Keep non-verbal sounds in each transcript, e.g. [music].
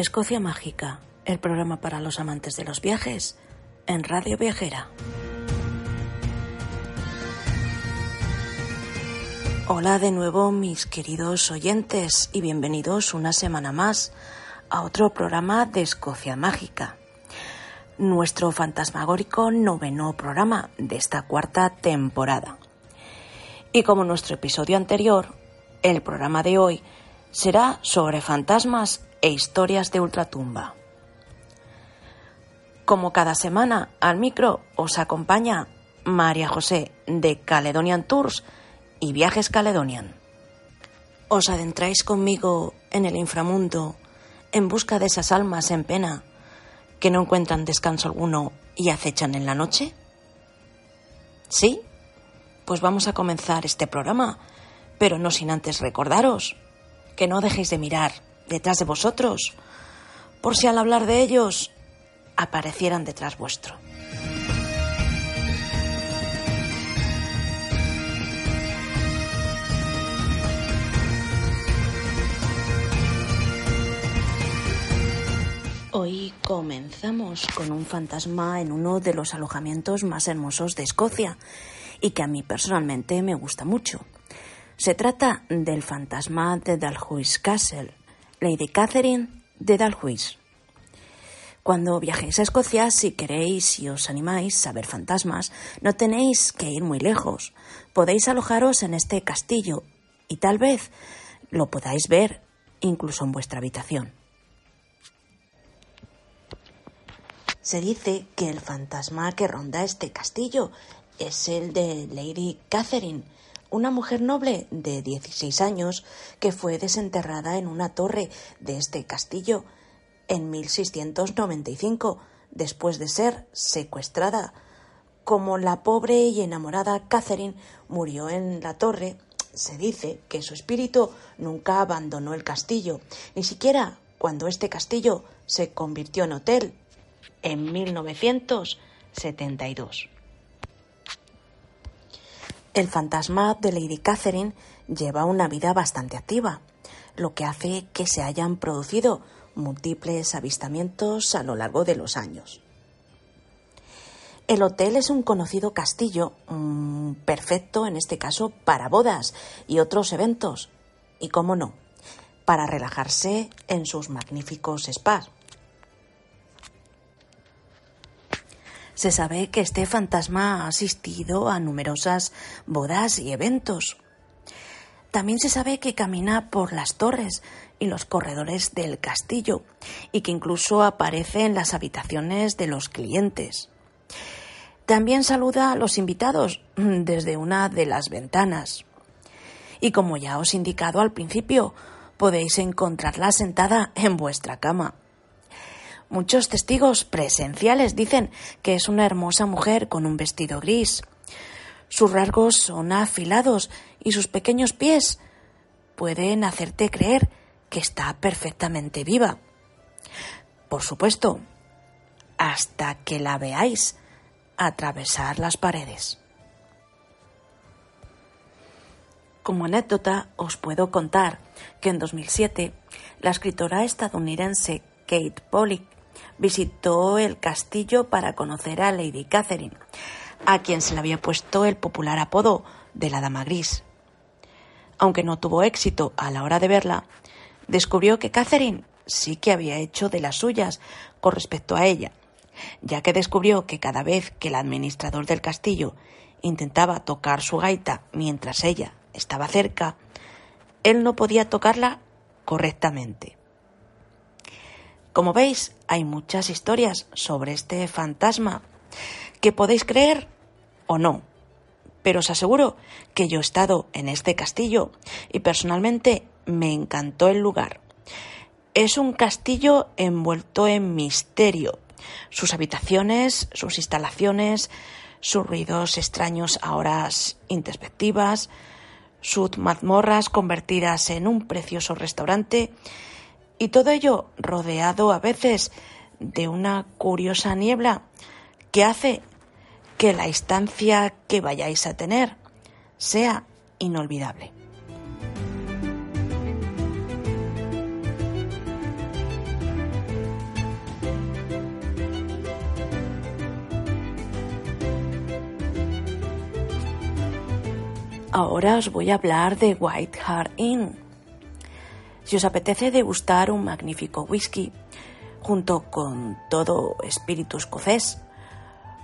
Escocia Mágica, el programa para los amantes de los viajes en Radio Viajera. Hola de nuevo mis queridos oyentes y bienvenidos una semana más a otro programa de Escocia Mágica, nuestro fantasmagórico noveno programa de esta cuarta temporada. Y como nuestro episodio anterior, el programa de hoy será sobre fantasmas e historias de ultratumba. Como cada semana, al micro os acompaña María José de Caledonian Tours y Viajes Caledonian. Os adentráis conmigo en el inframundo en busca de esas almas en pena que no encuentran descanso alguno y acechan en la noche? ¿Sí? Pues vamos a comenzar este programa, pero no sin antes recordaros que no dejéis de mirar detrás de vosotros, por si al hablar de ellos aparecieran detrás vuestro. Hoy comenzamos con un fantasma en uno de los alojamientos más hermosos de Escocia y que a mí personalmente me gusta mucho. Se trata del fantasma de Dalhousie Castle, Lady Catherine de Dalhousie. Cuando viajéis a Escocia, si queréis y os animáis a ver fantasmas, no tenéis que ir muy lejos. Podéis alojaros en este castillo y tal vez lo podáis ver incluso en vuestra habitación. Se dice que el fantasma que ronda este castillo es el de Lady Catherine, una mujer noble de 16 años que fue desenterrada en una torre de este castillo en 1695, después de ser secuestrada. Como la pobre y enamorada Catherine murió en la torre, se dice que su espíritu nunca abandonó el castillo, ni siquiera cuando este castillo se convirtió en hotel en 1972. El fantasma de Lady Catherine lleva una vida bastante activa, lo que hace que se hayan producido múltiples avistamientos a lo largo de los años. El hotel es un conocido castillo mm, perfecto, en este caso, para bodas y otros eventos, y, cómo no, para relajarse en sus magníficos spas. Se sabe que este fantasma ha asistido a numerosas bodas y eventos. También se sabe que camina por las torres y los corredores del castillo y que incluso aparece en las habitaciones de los clientes. También saluda a los invitados [clears throat] desde una de las ventanas. Y como ya os indicado al principio, podéis encontrarla sentada en vuestra cama. Muchos testigos presenciales dicen que es una hermosa mujer con un vestido gris. Sus rasgos son afilados y sus pequeños pies pueden hacerte creer que está perfectamente viva. Por supuesto, hasta que la veáis atravesar las paredes. Como anécdota os puedo contar que en 2007 la escritora estadounidense Kate Pollock visitó el castillo para conocer a Lady Catherine, a quien se le había puesto el popular apodo de la Dama Gris. Aunque no tuvo éxito a la hora de verla, descubrió que Catherine sí que había hecho de las suyas con respecto a ella, ya que descubrió que cada vez que el administrador del castillo intentaba tocar su gaita mientras ella estaba cerca, él no podía tocarla correctamente. Como veis, hay muchas historias sobre este fantasma que podéis creer o no. Pero os aseguro que yo he estado en este castillo y personalmente me encantó el lugar. Es un castillo envuelto en misterio. Sus habitaciones, sus instalaciones, sus ruidos extraños a horas introspectivas, sus mazmorras convertidas en un precioso restaurante y todo ello rodeado a veces de una curiosa niebla que hace que la instancia que vayáis a tener sea inolvidable. Ahora os voy a hablar de White Hart Inn si os apetece degustar un magnífico whisky, junto con todo espíritu escocés,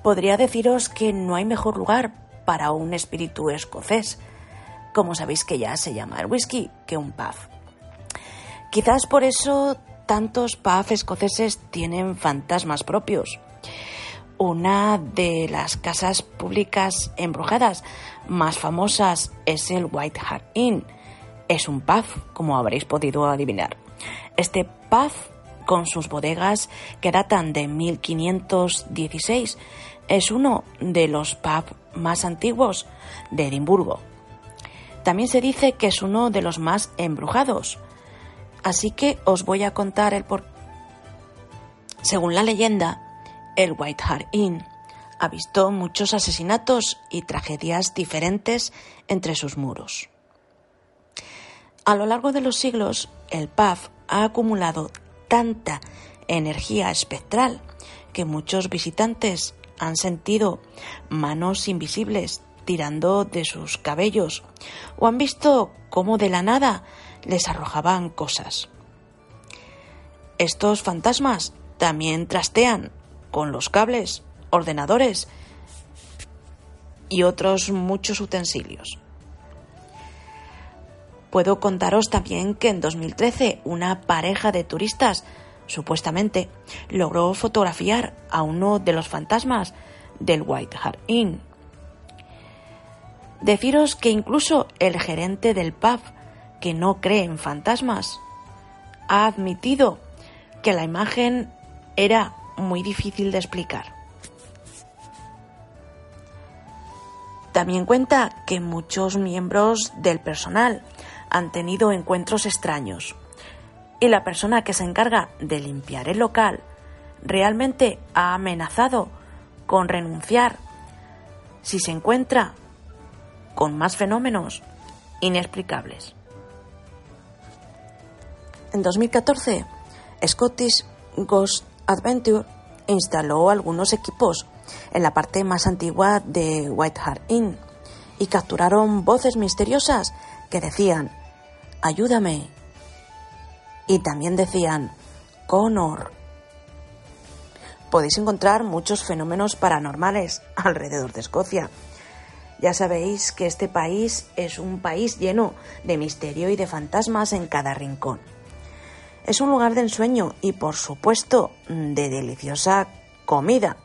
podría deciros que no hay mejor lugar para un espíritu escocés, como sabéis que ya se llama el whisky, que un pub. Quizás por eso tantos pubs escoceses tienen fantasmas propios. Una de las casas públicas embrujadas más famosas es el White Hart Inn. Es un pub, como habréis podido adivinar. Este pub, con sus bodegas que datan de 1516, es uno de los pubs más antiguos de Edimburgo. También se dice que es uno de los más embrujados. Así que os voy a contar el por. Según la leyenda, el White Hart Inn ha visto muchos asesinatos y tragedias diferentes entre sus muros. A lo largo de los siglos, el pub ha acumulado tanta energía espectral que muchos visitantes han sentido manos invisibles tirando de sus cabellos o han visto cómo de la nada les arrojaban cosas. Estos fantasmas también trastean con los cables, ordenadores y otros muchos utensilios. Puedo contaros también que en 2013 una pareja de turistas supuestamente logró fotografiar a uno de los fantasmas del White Hart Inn. Deciros que incluso el gerente del pub, que no cree en fantasmas, ha admitido que la imagen era muy difícil de explicar. También cuenta que muchos miembros del personal han tenido encuentros extraños y la persona que se encarga de limpiar el local realmente ha amenazado con renunciar si se encuentra con más fenómenos inexplicables. En 2014, Scottish Ghost Adventure instaló algunos equipos en la parte más antigua de White Hart Inn y capturaron voces misteriosas que decían Ayúdame, y también decían Connor. Podéis encontrar muchos fenómenos paranormales alrededor de Escocia. Ya sabéis que este país es un país lleno de misterio y de fantasmas en cada rincón. Es un lugar de ensueño y, por supuesto, de deliciosa comida,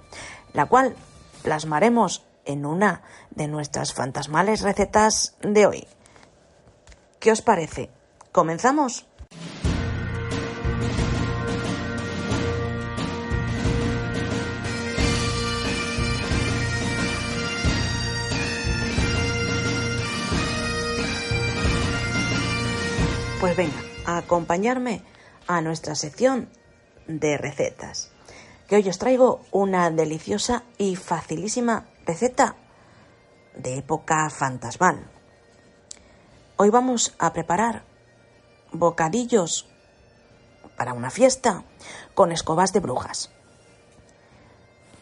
la cual plasmaremos en una de nuestras fantasmales recetas de hoy. ¿Qué os parece? ¿Comenzamos? Pues venga, a acompañarme a nuestra sección de recetas, que hoy os traigo una deliciosa y facilísima receta de época fantasmal. Hoy vamos a preparar bocadillos para una fiesta con escobas de brujas.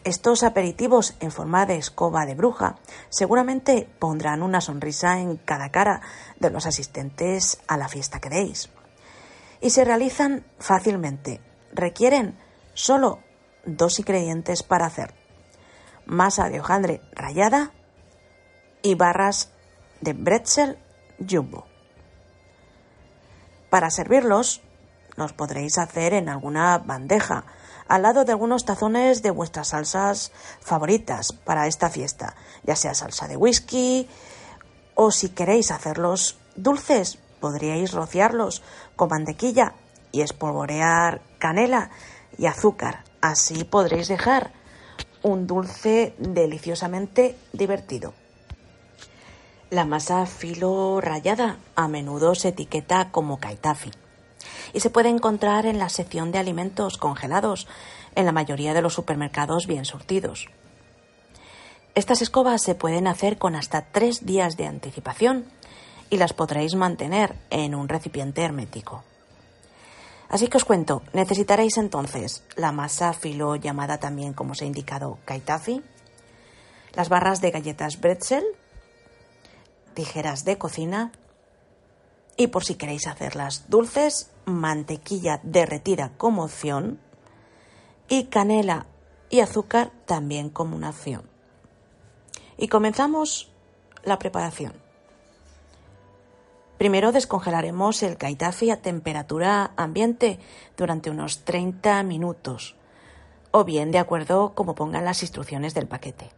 Estos aperitivos en forma de escoba de bruja seguramente pondrán una sonrisa en cada cara de los asistentes a la fiesta que deis. Y se realizan fácilmente. Requieren solo dos ingredientes para hacer. Masa de hojaldre rallada y barras de bretzel jumbo. Para servirlos, los podréis hacer en alguna bandeja al lado de algunos tazones de vuestras salsas favoritas para esta fiesta, ya sea salsa de whisky o si queréis hacerlos dulces, podríais rociarlos con mantequilla y espolvorear canela y azúcar. Así podréis dejar un dulce deliciosamente divertido. La masa filo rayada a menudo se etiqueta como kaitafi y se puede encontrar en la sección de alimentos congelados en la mayoría de los supermercados bien surtidos. Estas escobas se pueden hacer con hasta tres días de anticipación y las podréis mantener en un recipiente hermético. Así que os cuento, necesitaréis entonces la masa filo llamada también como os he indicado kaitafi, las barras de galletas bretzel, tijeras de cocina y por si queréis hacerlas dulces, mantequilla derretida como opción y canela y azúcar también como una opción. Y comenzamos la preparación. Primero descongelaremos el kaitafi a temperatura ambiente durante unos 30 minutos, o bien de acuerdo como pongan las instrucciones del paquete.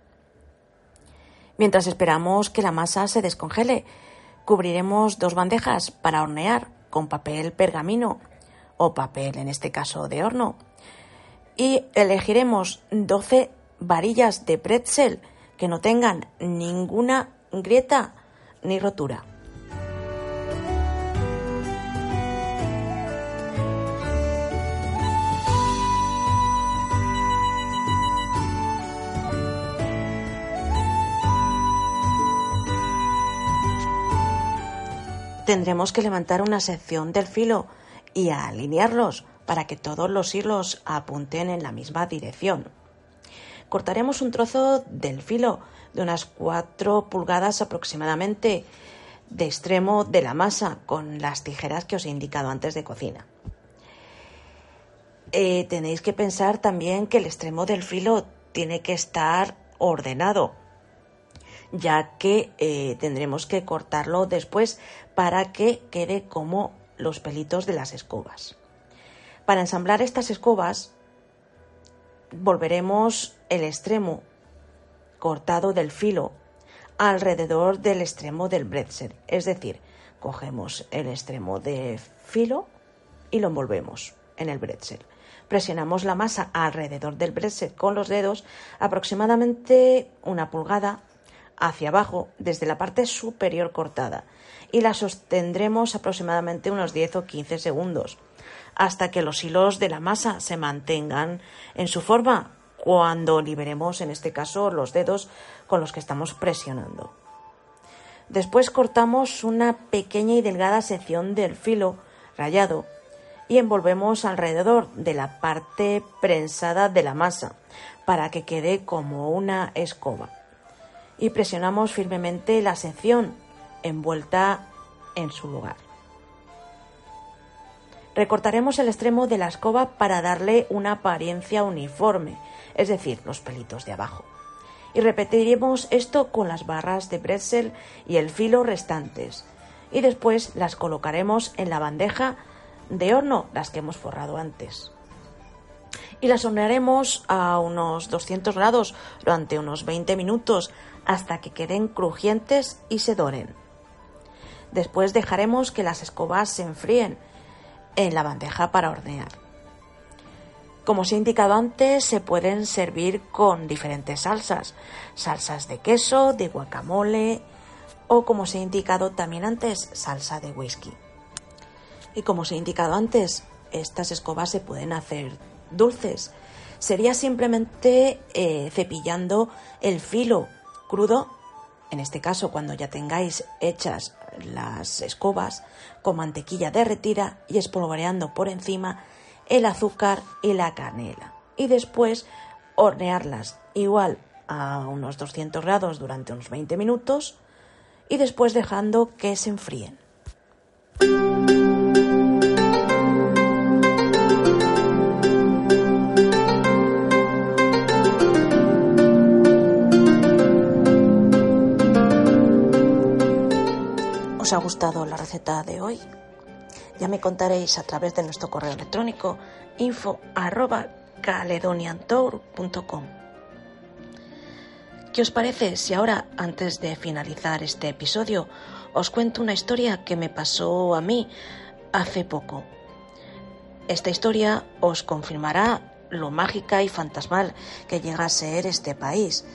Mientras esperamos que la masa se descongele, cubriremos dos bandejas para hornear con papel pergamino o papel en este caso de horno y elegiremos 12 varillas de pretzel que no tengan ninguna grieta ni rotura. Tendremos que levantar una sección del filo y alinearlos para que todos los hilos apunten en la misma dirección. Cortaremos un trozo del filo de unas 4 pulgadas aproximadamente de extremo de la masa con las tijeras que os he indicado antes de cocina. Eh, tenéis que pensar también que el extremo del filo tiene que estar ordenado ya que eh, tendremos que cortarlo después para que quede como los pelitos de las escobas. Para ensamblar estas escobas volveremos el extremo cortado del filo alrededor del extremo del bretzel, es decir, cogemos el extremo de filo y lo envolvemos en el bretzel. Presionamos la masa alrededor del bretzel con los dedos aproximadamente una pulgada hacia abajo desde la parte superior cortada y la sostendremos aproximadamente unos 10 o 15 segundos hasta que los hilos de la masa se mantengan en su forma cuando liberemos en este caso los dedos con los que estamos presionando. Después cortamos una pequeña y delgada sección del filo rayado y envolvemos alrededor de la parte prensada de la masa para que quede como una escoba y presionamos firmemente la sección envuelta en su lugar. Recortaremos el extremo de la escoba para darle una apariencia uniforme, es decir, los pelitos de abajo. Y repetiremos esto con las barras de pretzel y el filo restantes. Y después las colocaremos en la bandeja de horno, las que hemos forrado antes y las hornearemos a unos 200 grados durante unos 20 minutos hasta que queden crujientes y se doren. Después dejaremos que las escobas se enfríen en la bandeja para hornear. Como os he indicado antes, se pueden servir con diferentes salsas, salsas de queso, de guacamole o, como os he indicado también antes, salsa de whisky. Y como os he indicado antes, estas escobas se pueden hacer dulces. Sería simplemente eh, cepillando el filo crudo, en este caso cuando ya tengáis hechas las escobas, con mantequilla derretida y espolvoreando por encima el azúcar y la canela. Y después hornearlas igual a unos 200 grados durante unos 20 minutos y después dejando que se enfríen. Ha gustado la receta de hoy? Ya me contaréis a través de nuestro correo electrónico info ¿Qué os parece si ahora, antes de finalizar este episodio, os cuento una historia que me pasó a mí hace poco? Esta historia os confirmará lo mágica y fantasmal que llega a ser este país,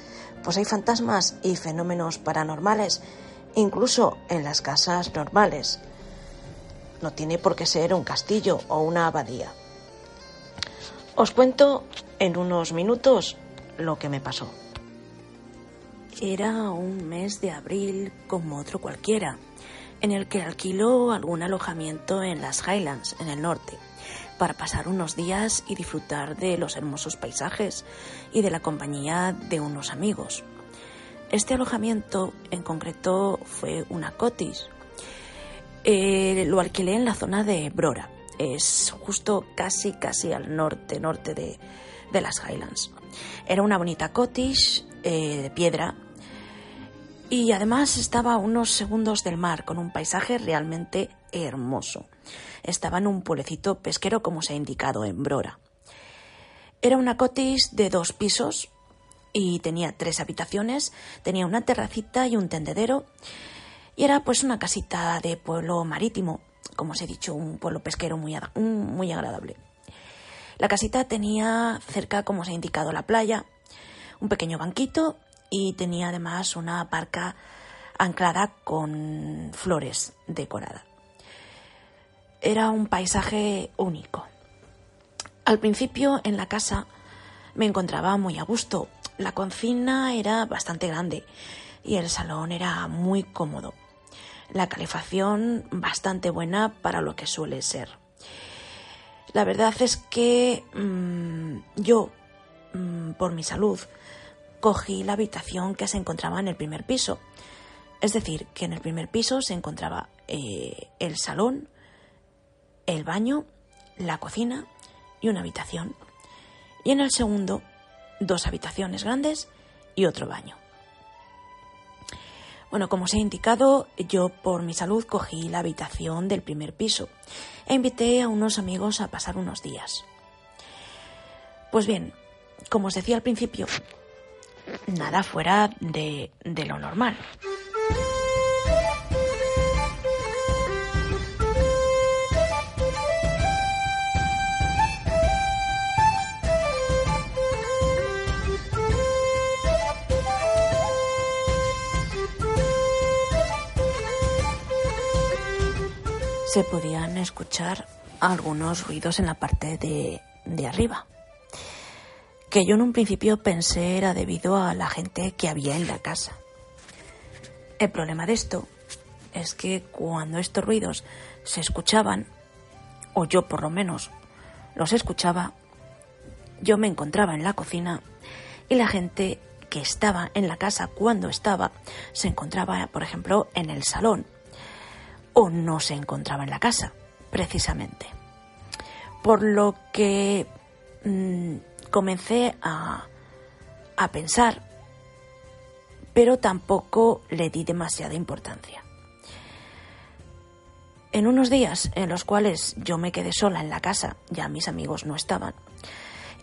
pues hay fantasmas y fenómenos paranormales incluso en las casas normales. No tiene por qué ser un castillo o una abadía. Os cuento en unos minutos lo que me pasó. Era un mes de abril como otro cualquiera, en el que alquiló algún alojamiento en las Highlands, en el norte, para pasar unos días y disfrutar de los hermosos paisajes y de la compañía de unos amigos. Este alojamiento en concreto fue una cotis. Eh, lo alquilé en la zona de Brora. Es justo casi, casi al norte, norte de, de las Highlands. Era una bonita cottage eh, de piedra y además estaba a unos segundos del mar con un paisaje realmente hermoso. Estaba en un pueblecito pesquero como se ha indicado en Brora. Era una cotis de dos pisos y tenía tres habitaciones, tenía una terracita y un tendedero y era pues una casita de pueblo marítimo, como os he dicho, un pueblo pesquero muy, muy agradable. La casita tenía cerca, como os he indicado, la playa, un pequeño banquito y tenía además una barca anclada con flores decoradas. Era un paisaje único. Al principio en la casa me encontraba muy a gusto. La cocina era bastante grande y el salón era muy cómodo. La calefacción bastante buena para lo que suele ser. La verdad es que mm, yo, mm, por mi salud, cogí la habitación que se encontraba en el primer piso. Es decir, que en el primer piso se encontraba eh, el salón, el baño, la cocina y una habitación. Y en el segundo, dos habitaciones grandes y otro baño. Bueno, como os he indicado, yo por mi salud cogí la habitación del primer piso e invité a unos amigos a pasar unos días. Pues bien, como os decía al principio, nada fuera de, de lo normal. Se podían escuchar algunos ruidos en la parte de, de arriba, que yo en un principio pensé era debido a la gente que había en la casa. El problema de esto es que cuando estos ruidos se escuchaban, o yo por lo menos los escuchaba, yo me encontraba en la cocina y la gente que estaba en la casa cuando estaba se encontraba, por ejemplo, en el salón o no se encontraba en la casa, precisamente. Por lo que mm, comencé a, a pensar, pero tampoco le di demasiada importancia. En unos días en los cuales yo me quedé sola en la casa, ya mis amigos no estaban,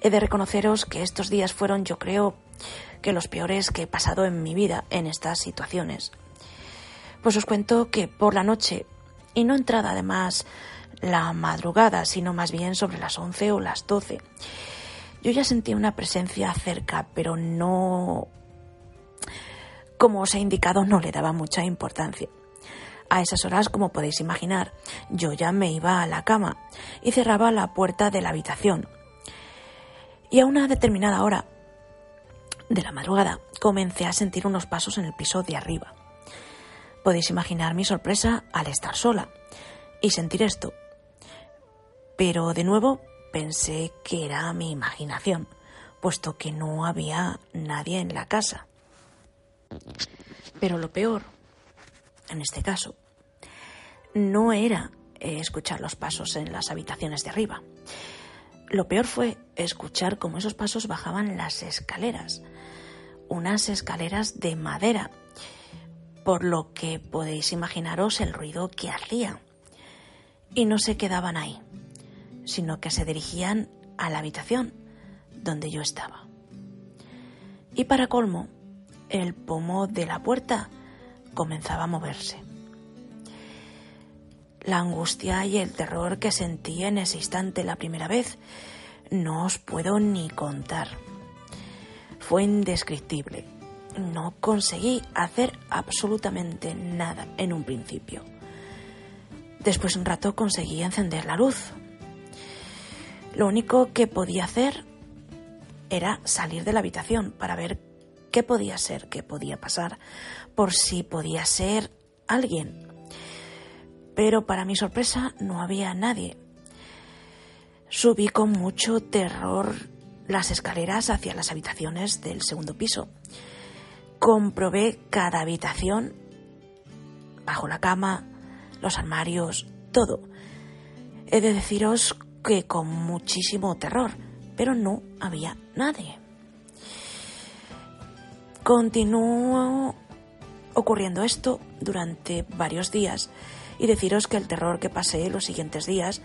he de reconoceros que estos días fueron, yo creo, que los peores que he pasado en mi vida en estas situaciones. Pues os cuento que por la noche, y no entrada además la madrugada, sino más bien sobre las 11 o las 12, yo ya sentía una presencia cerca, pero no... Como os he indicado, no le daba mucha importancia. A esas horas, como podéis imaginar, yo ya me iba a la cama y cerraba la puerta de la habitación. Y a una determinada hora de la madrugada comencé a sentir unos pasos en el piso de arriba. Podéis imaginar mi sorpresa al estar sola y sentir esto. Pero de nuevo pensé que era mi imaginación, puesto que no había nadie en la casa. Pero lo peor, en este caso, no era escuchar los pasos en las habitaciones de arriba. Lo peor fue escuchar cómo esos pasos bajaban las escaleras, unas escaleras de madera por lo que podéis imaginaros el ruido que hacían. Y no se quedaban ahí, sino que se dirigían a la habitación donde yo estaba. Y para colmo, el pomo de la puerta comenzaba a moverse. La angustia y el terror que sentí en ese instante la primera vez no os puedo ni contar. Fue indescriptible no conseguí hacer absolutamente nada en un principio. Después de un rato conseguí encender la luz. Lo único que podía hacer era salir de la habitación para ver qué podía ser, qué podía pasar, por si podía ser alguien. Pero para mi sorpresa no había nadie. Subí con mucho terror las escaleras hacia las habitaciones del segundo piso comprobé cada habitación, bajo la cama, los armarios, todo. He de deciros que con muchísimo terror, pero no había nadie. Continuó ocurriendo esto durante varios días y deciros que el terror que pasé los siguientes días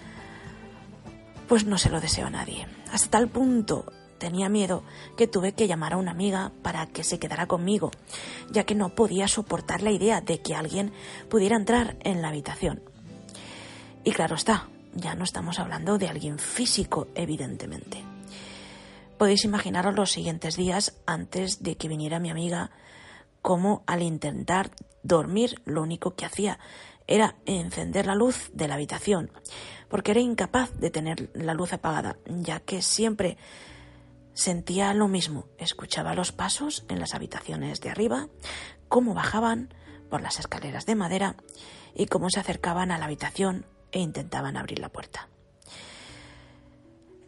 pues no se lo deseo a nadie. Hasta tal punto tenía miedo que tuve que llamar a una amiga para que se quedara conmigo, ya que no podía soportar la idea de que alguien pudiera entrar en la habitación. Y claro está, ya no estamos hablando de alguien físico, evidentemente. Podéis imaginaros los siguientes días antes de que viniera mi amiga, cómo al intentar dormir lo único que hacía era encender la luz de la habitación, porque era incapaz de tener la luz apagada, ya que siempre sentía lo mismo, escuchaba los pasos en las habitaciones de arriba, cómo bajaban por las escaleras de madera y cómo se acercaban a la habitación e intentaban abrir la puerta.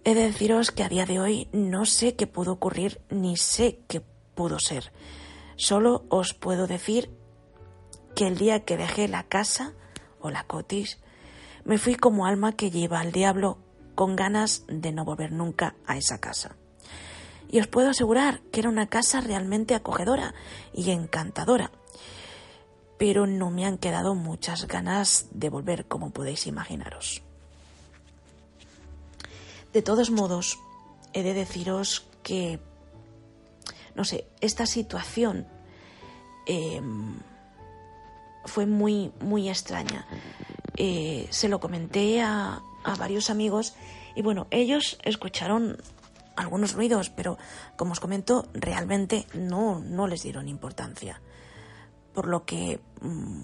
He de deciros que a día de hoy no sé qué pudo ocurrir ni sé qué pudo ser. Solo os puedo decir que el día que dejé la casa o la cotis, me fui como alma que lleva al diablo con ganas de no volver nunca a esa casa. Y os puedo asegurar que era una casa realmente acogedora y encantadora. Pero no me han quedado muchas ganas de volver, como podéis imaginaros. De todos modos, he de deciros que, no sé, esta situación eh, fue muy, muy extraña. Eh, se lo comenté a, a varios amigos y bueno, ellos escucharon algunos ruidos, pero como os comento, realmente no, no les dieron importancia. Por lo que, mm,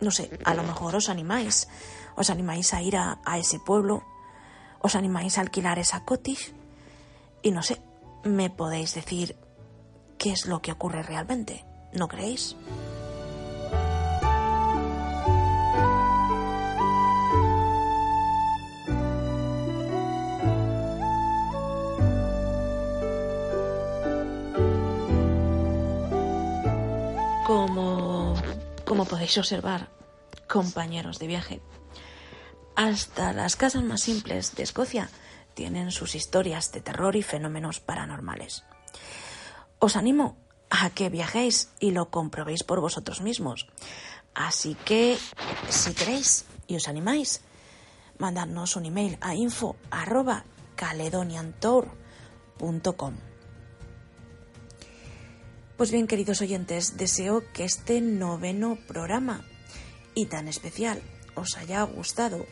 no sé, a lo mejor os animáis, os animáis a ir a, a ese pueblo, os animáis a alquilar esa cottage y no sé, me podéis decir qué es lo que ocurre realmente, ¿no creéis? Podéis observar, compañeros de viaje, hasta las casas más simples de Escocia tienen sus historias de terror y fenómenos paranormales. Os animo a que viajéis y lo comprobéis por vosotros mismos. Así que, si queréis y os animáis, mandadnos un email a info arroba caledoniantour.com. Pues bien, queridos oyentes, deseo que este noveno programa y tan especial os haya gustado.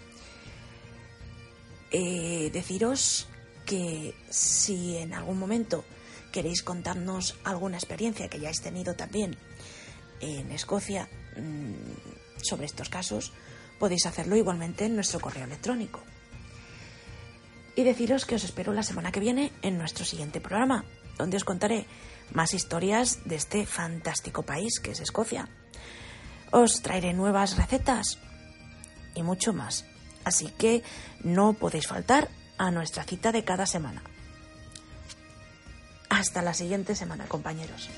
Eh, deciros que si en algún momento queréis contarnos alguna experiencia que hayáis tenido también en Escocia mmm, sobre estos casos, podéis hacerlo igualmente en nuestro correo electrónico. Y deciros que os espero la semana que viene en nuestro siguiente programa, donde os contaré más historias de este fantástico país que es Escocia. Os traeré nuevas recetas y mucho más. Así que no podéis faltar a nuestra cita de cada semana. Hasta la siguiente semana, compañeros.